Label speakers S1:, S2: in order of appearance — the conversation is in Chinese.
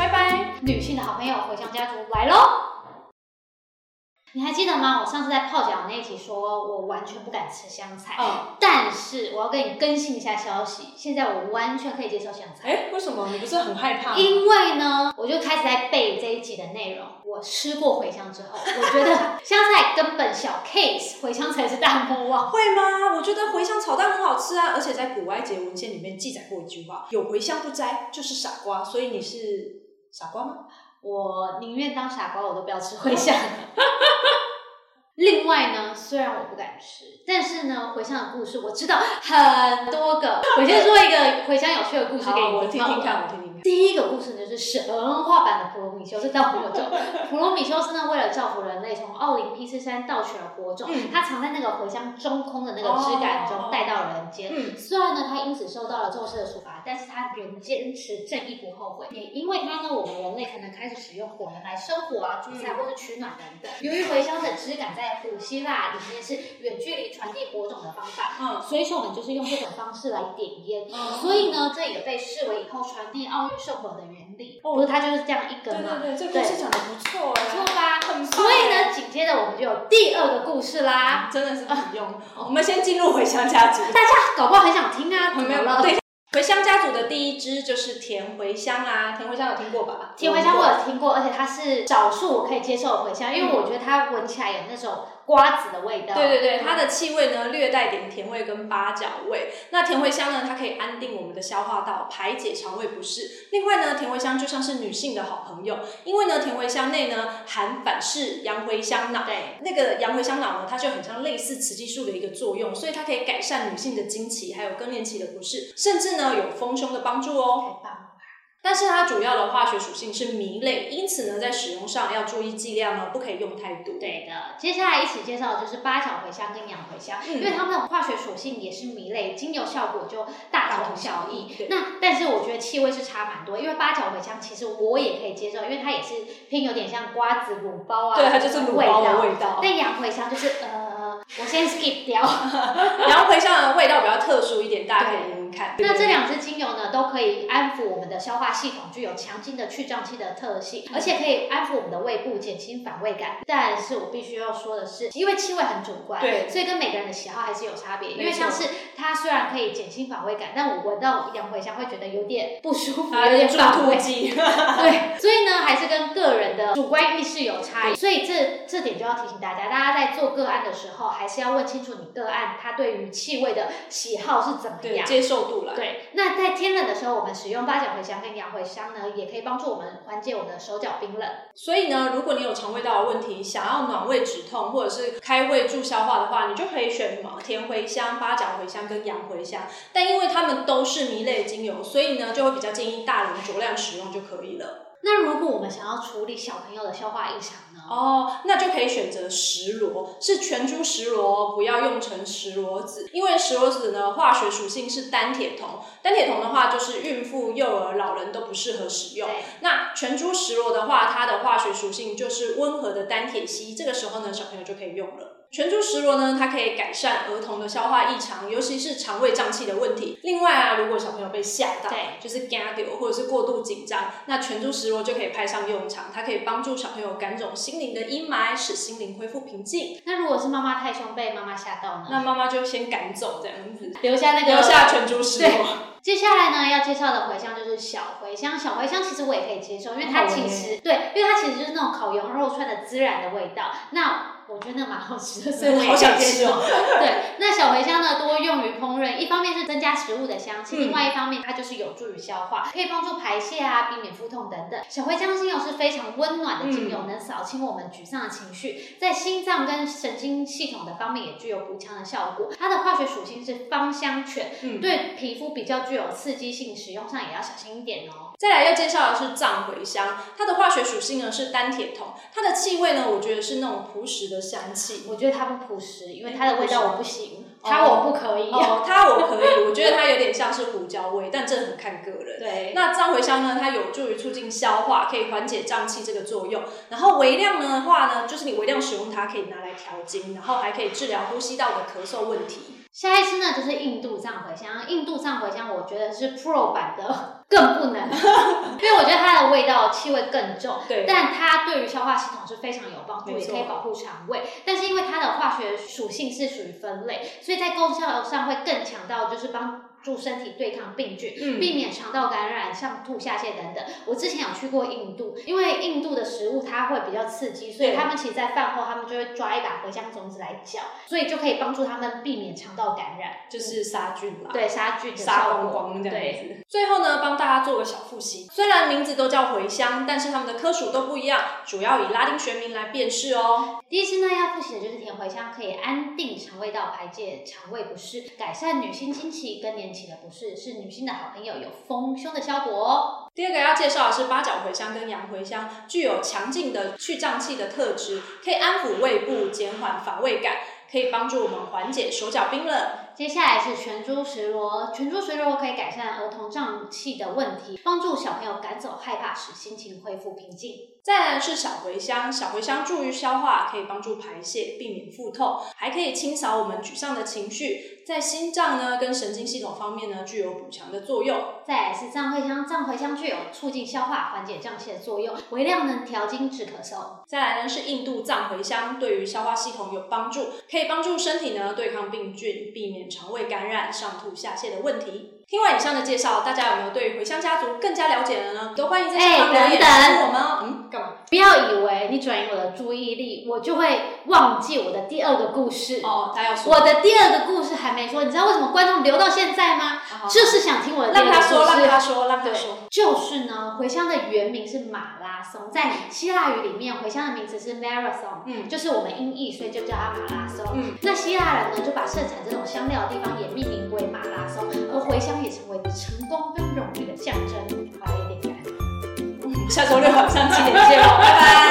S1: 拜拜。
S2: 女性的好朋友茴香家族来喽！你还记得吗？我上次在泡脚那一集说，我完全不敢吃香菜。
S1: 嗯，
S2: 但是我要跟你更新一下消息，现在我完全可以接受香菜。
S1: 哎，为什么你不是很害怕？
S2: 因为呢，我就开始在背这一集的内容。我吃过茴香之后，我觉得香菜根本小 case，茴香才是大魔王。
S1: 会吗？我觉得茴香炒蛋很好吃啊，而且在古埃及文献里面记载过一句话：有茴香不摘就是傻瓜。所以你是傻瓜吗？
S2: 我宁愿当傻瓜，我都不要吃茴香。另外呢，虽然我不敢吃，但是呢，茴香的故事我知道很多个。我先说一个茴香有趣的故事给你
S1: 我听听看，我听听看。
S2: 第一个故事呢，就是神话版的普罗米修斯盗火种。普罗米修斯呢，为了造福人类，从奥林匹斯山盗取了火种，他藏在那个茴香中空的那个枝干中，带到人间。虽然呢，他因此受到了宙斯的处罚，但是他仍坚持正义不后悔。也因为他呢，我们人类才能开始使用火能来生火啊、煮菜或者取暖等等。由于茴香的枝干在古希腊里面是远距离传递火种的方法，嗯，所以说我们就是用这种方式来点烟。所以呢，这也被视为以后传递奥运。圣火的原理，不是它就是这样一根
S1: 嘛？对对对，这个故事讲的不错，
S2: 不错吧？所以呢，紧接着我们就有第二个故事啦，
S1: 真的是不用。我们先进入茴香家族，
S2: 大家搞不好很想听啊？
S1: 没有
S2: 了。
S1: 对，茴香家族的第一支就是甜茴香啦，甜茴香有听过吧？
S2: 甜茴香我有听过，而且它是少数我可以接受的茴香，因为我觉得它闻起来有那种。瓜子的味道，
S1: 对对对，它的气味呢略带点甜味跟八角味。那甜茴香呢，它可以安定我们的消化道，排解肠胃不适。另外呢，甜茴香就像是女性的好朋友，因为呢，甜茴香内呢含反式洋茴香脑，
S2: 对，
S1: 那个洋茴香脑呢，它就很像类似雌激素的一个作用，所以它可以改善女性的经期还有更年期的不适，甚至呢有丰胸的帮助哦。
S2: 太棒。
S1: 但是它主要的化学属性是醚类，因此呢，在使用上要注意剂量哦，不可以用太多。
S2: 对的，接下来一起介绍的就是八角茴香跟洋茴香，因为它们的化学属性也是醚类，精油效果就大同小异。那但是我觉得气味是差蛮多，因为八角茴香其实我也可以接受，因为它也是偏有点像瓜子卤包啊，
S1: 对，它就是卤包的味道。
S2: 但洋茴香就是呃，我先 skip 掉，
S1: 洋茴香的味道比较特殊一点，大家可以闻闻看。
S2: 那这两支精油呢，都可以安抚我们的消化系统，具有强劲的去胀气的特性，而且可以安抚我们的胃部，减轻反胃感。但是我必须要说的是，因为气味很主观，
S1: 对，
S2: 所以跟每个人的喜好还是有差别。因为像是它虽然可以减轻反胃感，但我闻到洋茴香会觉得有点不舒服，有点反胃。对，所以呢，还是跟个人的主观意识有差异。所以这这点就要提醒大家，大家在做个案的时候，还是要问清楚你个案他对于气味的喜好是怎么样，
S1: 接受度了。
S2: 对。那在天冷的时候，我们使用八角茴香跟洋茴香呢，也可以帮助我们缓解我们的手脚冰冷。
S1: 所以呢，如果你有肠胃道的问题，想要暖胃止痛或者是开胃助消化的话，你就可以选什么甜茴香、八角茴香跟洋茴香。但因为它们都是醚类精油，所以呢，就会比较建议大人酌量使用就可以了。
S2: 那如果我们想要处理小朋友的消化异常呢？
S1: 哦，那就可以选择石螺，是全株石螺，不要用成石螺子，因为石螺子呢化学属性是单铁酮，单铁酮的话就是孕妇、幼儿、老人都不适合使用。那全株石螺的话，它的化学属性就是温和的单铁烯，这个时候呢，小朋友就可以用了。全株石螺呢，它可以改善儿童的消化异常，尤其是肠胃胀气的问题。另外啊，如果小朋友被吓到，
S2: 对，
S1: 就是惊掉或者是过度紧张，那全株石螺就可以派上用场，它可以帮助小朋友赶走心灵的阴霾，使心灵恢复平静。
S2: 那如果是妈妈太凶被妈妈吓到呢？
S1: 那妈妈就先赶走这样子，
S2: 留下那个
S1: 留下全株石螺。
S2: 接下来呢，要介绍的茴香就是小茴香。小茴香其实我也可以接受，因为它其实对，因为它其实就是那种烤羊肉串的孜然的味道。那我觉得那蛮好吃的，所以我好
S1: 想吃哦。
S2: 对，那小茴香呢，多用于烹饪，一方面是增加食物的香气，另外一方面它就是有助于消化，可以帮助排泄啊，避免腹痛等等。小茴香精油是非常温暖的精油，能扫清我们沮丧的情绪，在心脏跟神经系统的方面也具有补强的效果。它的化学属性是芳香醛，对皮肤比较具有刺激性，使用上也要小心一点哦。
S1: 再来要介绍的是藏茴香，它的化学属性呢是单铁酮，它的气味呢，我觉得是那种朴实的香气。
S2: 我觉得它不朴实，因为它的味道我不行，它我不可以。
S1: 哦，它我可以，我觉得它有点像是胡椒味，但这很看个人。
S2: 对，
S1: 那藏茴香呢，它有助于促进消化，可以缓解胀气这个作用。然后微量的话呢，就是你微量使用它，可以拿来调经，然后还可以治疗呼吸道的咳嗽问题。
S2: 下一支呢，就是印度藏茴香。印度藏茴香，我觉得是 Pro 版的更不能，因为我觉得它的味道气味更重，
S1: 对
S2: 但它对于消化系统是非常有帮助，也可以保护肠胃。但是因为它的化学属性是属于分类，所以在功效上会更强调就是帮助身体对抗病菌，
S1: 嗯
S2: 避免肠道感染、像吐下泻等等。我之前有去过印度，因为印度的食物它会比较刺激，所以他们其实在饭后他们就会抓一把茴香种子来嚼，所以就可以帮助他们避免肠道感染，
S1: 就是杀菌啦。
S2: 对杀菌
S1: 杀。光光这样
S2: 对，
S1: 子。最后呢，帮大家做个小复习。虽然名字都叫茴香，但是它们的科属都不一样，主要以拉丁学名来辨识哦。
S2: 第一次呢要复习的就是甜茴香，可以安定肠胃道，排解肠胃不适，改善女性经期、更年期的不适，是女性的好朋友，有丰胸的效果哦。
S1: 第二个要介绍的是八角茴香跟洋茴香，具有强劲的去胀气的特质，可以安抚胃部，减缓乏味感，可以帮助我们缓解手脚冰冷。
S2: 接下来是全株石螺，全株石螺可以改善儿童胀气的问题，帮助小朋友赶走害怕，使心情恢复平静。
S1: 再来是小茴香，小茴香助于消化，可以帮助排泄，避免腹痛，还可以清扫我们沮丧的情绪，在心脏呢跟神经系统方面呢具有补强的作用。
S2: 再来是藏茴香，藏茴香具有促进消化、缓解胀气的作用，微量能调经止咳嗽。
S1: 再来呢是印度藏茴香，对于消化系统有帮助，可以帮助身体呢对抗病菌，避免肠胃感染、上吐下泻的问题。听完以上的介绍，大家有没有对回乡家族更加了解了呢？都欢迎在下方留言告诉我们哦。嗯，干嘛？
S2: 不要以为你转移我的注意力，我就会忘记我的第二个故事。
S1: 哦，他要说，
S2: 我的第二个故事还没说，你知道为什么观众留到现在吗？
S1: 好
S2: 就是想听我的第二个故事。
S1: 让他说，说，让他说。，
S2: 就是呢，茴香的原名是马拉松，在希腊语里面，茴香的名字是 marathon，
S1: 嗯
S2: 就是我们音译，所以就叫它马拉松。
S1: 嗯，
S2: 那希腊人呢，就把盛产这种香料的地方也命名为马拉松，而茴香也成为成功跟荣誉的象征。好了，有点干。
S1: 下周六晚上七点见哦，拜拜。